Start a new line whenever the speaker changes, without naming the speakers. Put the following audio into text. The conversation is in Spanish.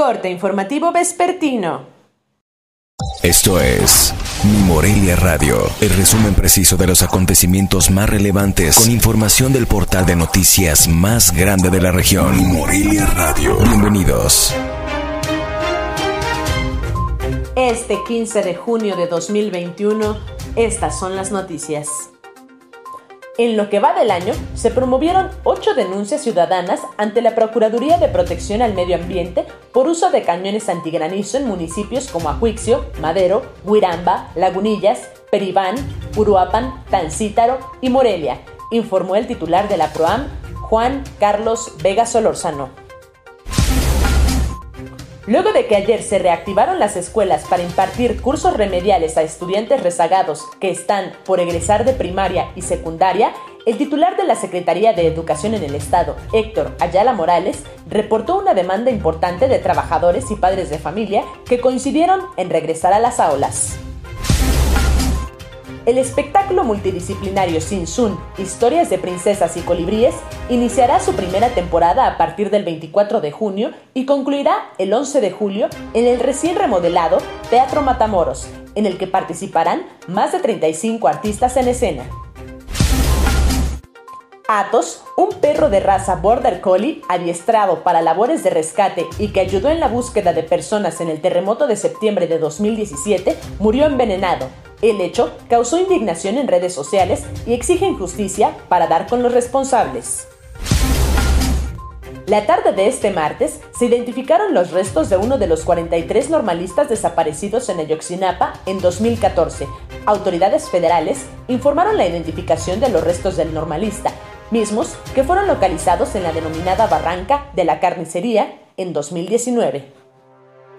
Corte informativo vespertino.
Esto es Mi Morelia Radio, el resumen preciso de los acontecimientos más relevantes con información del portal de noticias más grande de la región. Mi Morelia Radio. Bienvenidos.
Este 15 de junio de 2021, estas son las noticias. En lo que va del año, se promovieron ocho denuncias ciudadanas ante la Procuraduría de Protección al Medio Ambiente por uso de cañones antigranizo en municipios como Ajuixio, Madero, Huiramba, Lagunillas, Peribán, Uruapan, Tancítaro y Morelia, informó el titular de la PROAM, Juan Carlos Vega Solórzano. Luego de que ayer se reactivaron las escuelas para impartir cursos remediales a estudiantes rezagados que están por egresar de primaria y secundaria, el titular de la Secretaría de Educación en el Estado, Héctor Ayala Morales, reportó una demanda importante de trabajadores y padres de familia que coincidieron en regresar a las aulas. El espectáculo multidisciplinario Sin Sun, Historias de Princesas y Colibríes, iniciará su primera temporada a partir del 24 de junio y concluirá el 11 de julio en el recién remodelado Teatro Matamoros, en el que participarán más de 35 artistas en escena. Atos, un perro de raza Border Collie adiestrado para labores de rescate y que ayudó en la búsqueda de personas en el terremoto de septiembre de 2017, murió envenenado. El hecho causó indignación en redes sociales y exigen justicia para dar con los responsables. La tarde de este martes se identificaron los restos de uno de los 43 normalistas desaparecidos en Ayotzinapa en 2014. Autoridades federales informaron la identificación de los restos del normalista, mismos que fueron localizados en la denominada Barranca de la Carnicería en 2019.